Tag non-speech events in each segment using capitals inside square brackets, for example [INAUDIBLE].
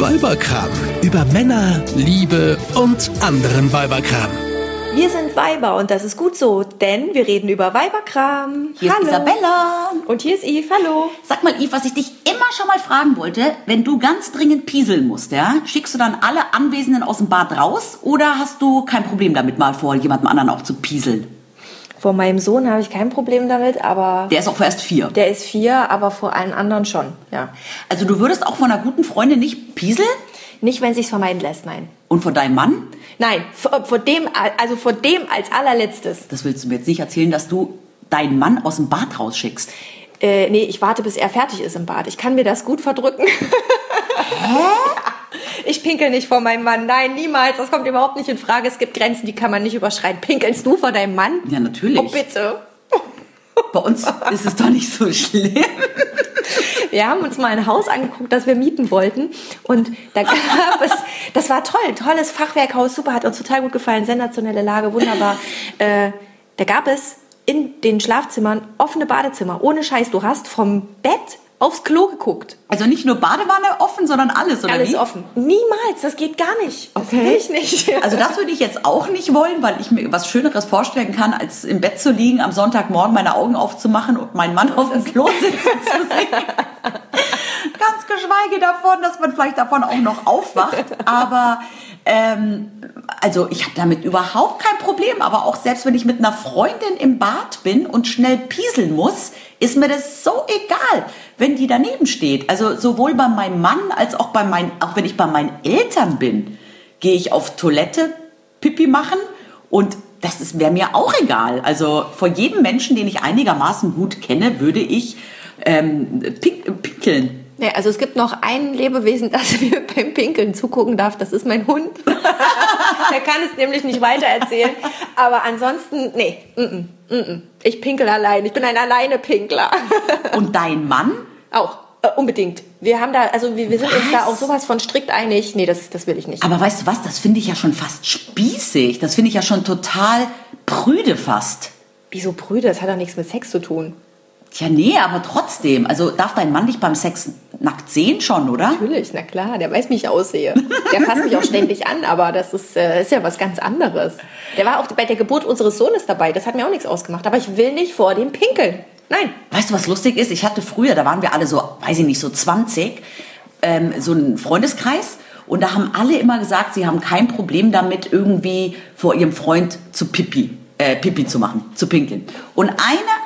Weiberkram. Über Männer, Liebe und anderen Weiberkram. Wir sind Weiber und das ist gut so, denn wir reden über Weiberkram. Hier hallo. ist Isabella. Und hier ist Yves, hallo. Sag mal, Yves, was ich dich immer schon mal fragen wollte, wenn du ganz dringend pieseln musst, ja, schickst du dann alle Anwesenden aus dem Bad raus oder hast du kein Problem damit, mal vor jemandem anderen auch zu pieseln? Vor meinem Sohn habe ich kein Problem damit, aber Der ist auch erst vier. der ist vier, aber vor allen anderen schon, ja. Also du würdest auch von einer guten Freundin nicht pieseln? Nicht, wenn sich's vermeiden lässt, nein. Und von deinem Mann? Nein, vor, vor dem, also vor dem als allerletztes. Das willst du mir jetzt nicht erzählen, dass du deinen Mann aus dem Bad rausschickst. Äh, nee, ich warte, bis er fertig ist im Bad. Ich kann mir das gut verdrücken. [LAUGHS] Ich pinkel nicht vor meinem Mann. Nein, niemals. Das kommt überhaupt nicht in Frage. Es gibt Grenzen, die kann man nicht überschreiten. Pinkelst du vor deinem Mann? Ja, natürlich. Oh, bitte. Bei uns ist es doch nicht so schlimm. Wir haben uns mal ein Haus angeguckt, das wir mieten wollten. Und da gab es, das war toll, tolles Fachwerkhaus, super, hat uns total gut gefallen, sensationelle Lage, wunderbar. Äh, da gab es in den Schlafzimmern offene Badezimmer. Ohne Scheiß, du hast vom Bett aufs Klo geguckt. Also nicht nur Badewanne offen, sondern alles, oder Alles wie? offen. Niemals, das geht gar nicht. Das Okay. will ich nicht. [LAUGHS] Also das würde ich jetzt auch nicht wollen, weil ich mir was Schöneres vorstellen kann, als im Bett zu liegen, am Sonntagmorgen meine Augen aufzumachen und meinen Mann auf dem Klo sitzen zu sehen. [LAUGHS] Ganz geschweige davon, dass man vielleicht davon auch noch aufwacht. Aber ähm, also ich habe damit überhaupt kein Problem. Aber auch selbst wenn ich mit einer Freundin im Bad bin und schnell pieseln muss, ist mir das so egal, wenn die daneben steht. Also sowohl bei meinem Mann als auch bei meinen, auch wenn ich bei meinen Eltern bin, gehe ich auf Toilette Pipi machen und das wäre mir auch egal. Also vor jedem Menschen, den ich einigermaßen gut kenne, würde ich ähm, pink, pinkeln. Ja, also es gibt noch ein Lebewesen, [LAUGHS] das mir beim Pinkeln zugucken darf. Das ist mein Hund. [LAUGHS] Der kann es nämlich nicht weitererzählen. Aber ansonsten, nee, mm -mm, mm -mm. ich pinkel allein. Ich bin ein Alleine-Pinkler. [LAUGHS] Und dein Mann? auch, äh, unbedingt. Wir haben da, also wir, wir sind uns da auch sowas von strikt einig. Nee, das, das will ich nicht. Aber weißt du was, das finde ich ja schon fast spießig. Das finde ich ja schon total prüde fast. Wieso Brüder? Das hat doch nichts mit Sex zu tun. Tja, nee, aber trotzdem. Also darf dein Mann dich beim Sex nackt sehen schon, oder? Natürlich, na klar, der weiß, wie ich aussehe. Der fasst mich auch ständig an, aber das ist, äh, ist ja was ganz anderes. Der war auch bei der Geburt unseres Sohnes dabei, das hat mir auch nichts ausgemacht. Aber ich will nicht vor dem pinkeln. Nein. Weißt du, was lustig ist? Ich hatte früher, da waren wir alle so, weiß ich nicht, so 20, ähm, so einen Freundeskreis. Und da haben alle immer gesagt, sie haben kein Problem damit, irgendwie vor ihrem Freund zu pipi, äh, pipi zu machen, zu pinkeln. Und eine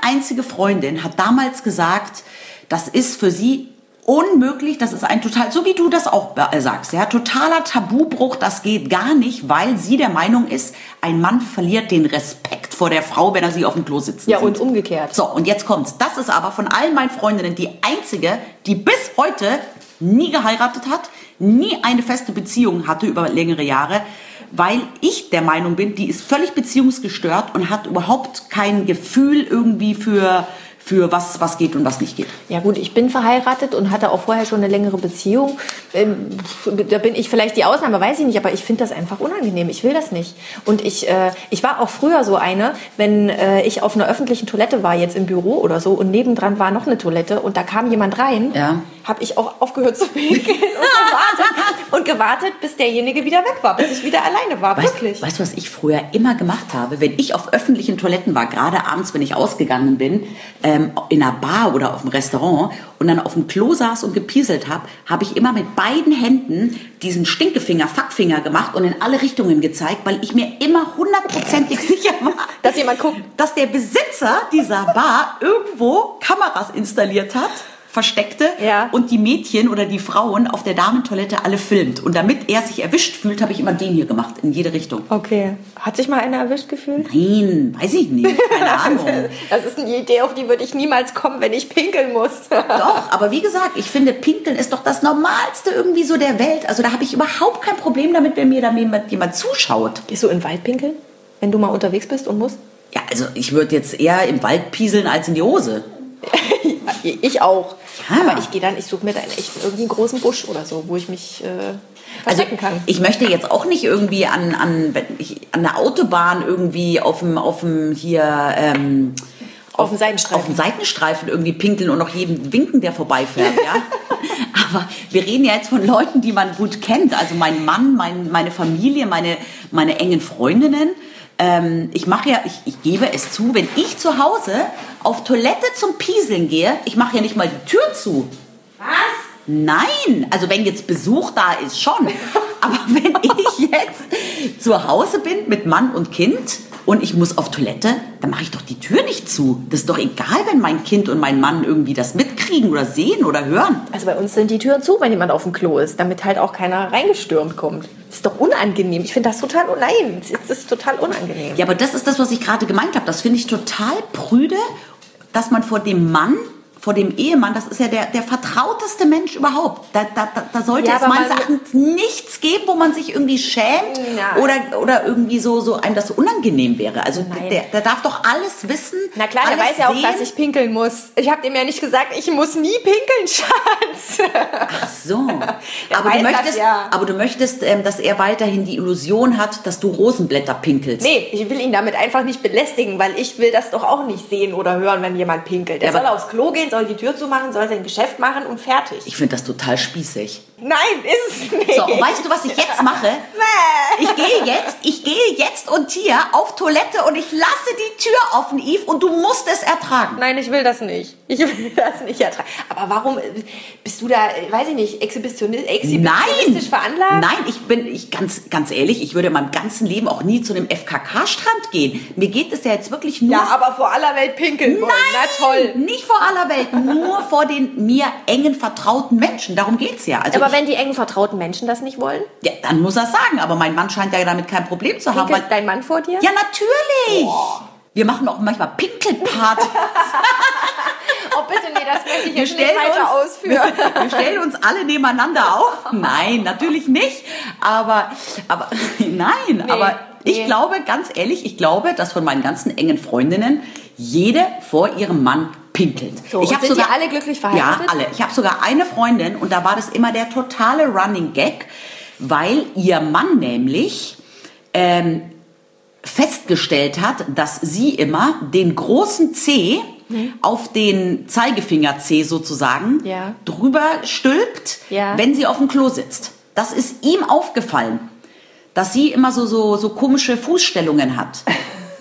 einzige Freundin hat damals gesagt, das ist für sie unmöglich, das ist ein total, so wie du das auch äh, sagst, ja, totaler Tabubruch, das geht gar nicht, weil sie der Meinung ist, ein Mann verliert den Respekt vor der Frau, wenn er sie auf dem Klo sitzen Ja, sieht. und umgekehrt. So, und jetzt kommt's. Das ist aber von allen meinen Freundinnen die einzige, die bis heute nie geheiratet hat, nie eine feste Beziehung hatte über längere Jahre, weil ich der Meinung bin, die ist völlig beziehungsgestört und hat überhaupt kein Gefühl irgendwie für, für was, was geht und was nicht geht. Ja gut, ich bin verheiratet und hatte auch vorher schon eine längere Beziehung. Ähm, da bin ich vielleicht die Ausnahme, weiß ich nicht, aber ich finde das einfach unangenehm. Ich will das nicht. Und ich, äh, ich war auch früher so eine, wenn äh, ich auf einer öffentlichen Toilette war, jetzt im Büro oder so, und nebendran war noch eine Toilette und da kam jemand rein, Ja. habe ich auch aufgehört zu pinkeln und gewartet, [LAUGHS] und gewartet, bis derjenige wieder weg war, bis ich wieder alleine war. Weißt, Wirklich. weißt du, was ich früher immer gemacht habe? Wenn ich auf öffentlichen Toiletten war, gerade abends, wenn ich ausgegangen bin, ähm, in einer Bar oder auf dem Restaurant und dann auf dem Klo saß und gepieselt habe, habe ich immer mit beiden Händen diesen Stinkefinger, Fackfinger gemacht und in alle Richtungen gezeigt, weil ich mir immer hundertprozentig [LAUGHS] sicher war, Dass jemand guckt. dass der Besitzer dieser Bar irgendwo Kameras installiert hat, versteckte Ja. und die Mädchen oder die Frauen auf der Damentoilette alle filmt. Und damit er sich erwischt fühlt, habe ich immer den hier gemacht, in jede Richtung. Okay. Hat sich mal einer erwischt gefühlt? Nein, weiß ich nicht, [LAUGHS] keine Ahnung. Das ist eine Idee, auf die würde ich niemals kommen, wenn ich pinkeln muss. [LAUGHS] Doch, aber wie gesagt, ich finde, Pinkeln ist doch das Normalste irgendwie so der Welt. Also da habe ich überhaupt kein Problem damit, wenn mir da jemand, jemand zuschaut. Gehst du in den Wald pinkeln, wenn du mal unterwegs bist und musst? Ja, also ich würde jetzt eher im Wald pieseln als in die Hose. Ich auch. Ja. Aber ich gehe dann, ich suche mir dann echt irgendwie einen großen Busch oder so, wo ich mich äh, Also verstecken kann. ich möchte jetzt auch nicht irgendwie an, an, an der Autobahn irgendwie auf dem, auf dem hier ähm, Auf dem Seitenstreifen. auf dem Seitenstreifen irgendwie pinkeln und noch jedem winken, der vorbeifährt, ja. [LAUGHS] [LAUGHS] Aber wir reden ja jetzt von Leuten, die man gut kennt. Also mein Mann, mein, meine Familie, meine, meine engen Freundinnen. Ähm, ich mache ja, ich, ich gebe es zu, wenn ich zu Hause auf Toilette zum Pieseln gehe, ich mache ja nicht mal die Tür zu. Was? Nein, also wenn jetzt Besuch da ist, schon. [LAUGHS] Aber wenn ich jetzt zu Hause bin mit Mann und Kind und ich muss auf Toilette, dann mache ich doch die Tür nicht zu. Das ist doch egal, wenn mein Kind und mein Mann irgendwie das mitkriegen oder sehen oder hören. Also bei uns sind die Türen zu, wenn jemand auf dem Klo ist, damit halt auch keiner reingestürmt kommt. Das ist doch unangenehm. Ich finde das total, nein, das ist total unangenehm. Ja, aber das ist das, was ich gerade gemeint habe. Das finde ich total prüde, dass man vor dem Mann vor dem Ehemann, das ist ja der, der vertrauteste Mensch überhaupt. Da, da, da, sollte Ja, es meines Erachtens nichts geben, wo man sich irgendwie schämt oder, oder irgendwie so, so einem das so unangenehm wäre. Also Nein. der, der darf doch alles wissen. Na klar, der weiß ja auch, sehen. dass ich pinkeln muss. Ich habe dem ja nicht gesagt, ich muss nie pinkeln, [LAUGHS] Schatz. Ach so. [LAUGHS] Aber, du das möchtest, ja. aber du möchtest, ähm, dass er weiterhin die Illusion hat, dass du Rosenblätter pinkelst. Nee, ich will ihn damit einfach nicht belästigen, weil ich will das doch auch nicht sehen oder hören, wenn jemand pinkelt. Aber- soll aufs Klo gehen, soll die Tür zumachen, soll sein Geschäft machen und fertig. Ich finde das total spießig. Nein, ist es nicht. So, und weißt du, was ich jetzt mache? Ich gehe jetzt, ich gehe jetzt und hier auf Toilette und ich lasse die Tür offen, Yves, und du musst es ertragen. Nein, ich will das nicht. Ich will [LAUGHS] das nicht ertragen. Aber warum äh, bist du da, äh, weiß ich nicht, exhibitionistisch, exhibitionistisch veranlagt? Nein, ich bin, ich ganz, ganz ehrlich, ich würde in meinem ganzen Leben auch nie zu einem FKK-Strand gehen. Mir geht es ja jetzt wirklich nur. Ja, aber vor aller Welt pinkeln wollen. Na toll. Nicht vor aller Welt, nur vor den mir engen vertrauten Menschen. Darum geht's ja. Also Aber wenn die engen vertrauten Menschen das nicht wollen, ja, dann muss er sagen. Aber mein Mann scheint ja damit kein Problem zu haben. pinkelt dein Mann vor dir? ja, natürlich. Wir machen auch manchmal Pinkelpartys. [LAUGHS] Oh bitte, nee, das möchte ich Wir jetzt nicht stellen, weiter uns, ausführen. [LAUGHS] wir stellen uns alle nebeneinander auf. Nein, natürlich nicht. Aber, aber [LAUGHS] nein, aber ich nee. glaube, ganz ehrlich, ich glaube, dass von meinen ganzen engen Freundinnen jede vor ihrem Mann pinkelt. So, ich habe sogar alle glücklich verheiratet? Ja, alle. Ich habe sogar eine Freundin und da war das immer der totale Running Gag, weil ihr Mann nämlich ähm, festgestellt hat, dass sie immer den großen C auf den Zeigefinger C sozusagen Ja. drüber stülpt, Ja. wenn sie auf dem Klo sitzt. Das ist ihm aufgefallen, dass sie immer so, so, so komische Fußstellungen hat. [LAUGHS]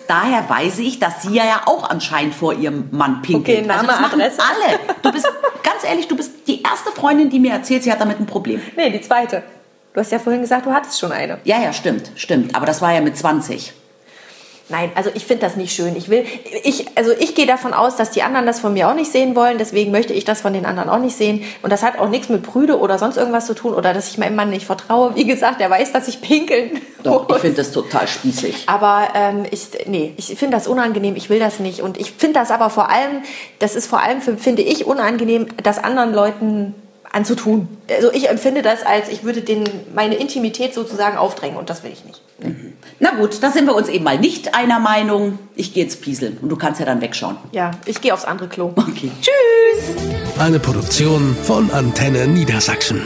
Daher weiß ich, dass sie ja auch anscheinend vor ihrem Mann pinkelt. Okay, Name, das machen Adresse. alle. Du bist, ganz ehrlich, du bist die erste Freundin, die mir erzählt, sie hat damit ein Problem. Nee, die zweite. Du hast ja vorhin gesagt, du hattest schon eine. Ja, ja, stimmt, stimmt. Aber das war ja mit 20. Nein, also ich finde das nicht schön. Ich will, ich, also ich gehe davon aus, dass die anderen das von mir auch nicht sehen wollen. Deswegen möchte ich das von den anderen auch nicht sehen. Und das hat auch nichts mit Prüde oder sonst irgendwas zu tun oder dass ich meinem Mann nicht vertraue. Wie gesagt, er weiß, dass ich pinkeln Doch, ich muss. finde das total spießig. Aber ähm, ich, nee, ich finde das unangenehm, ich will das nicht. Und ich finde das aber vor allem, das ist vor allem, für, finde ich, unangenehm, das anderen Leuten anzutun. Also ich empfinde das als, ich würde den, meine Intimität sozusagen aufdrängen und das will ich nicht. Na gut, da sind wir uns eben mal nicht einer Meinung. Ich gehe jetzt pieseln und du kannst ja dann wegschauen. Ja, ich gehe aufs andere Klo. Okay. Tschüss! Eine Produktion von Antenne Niedersachsen.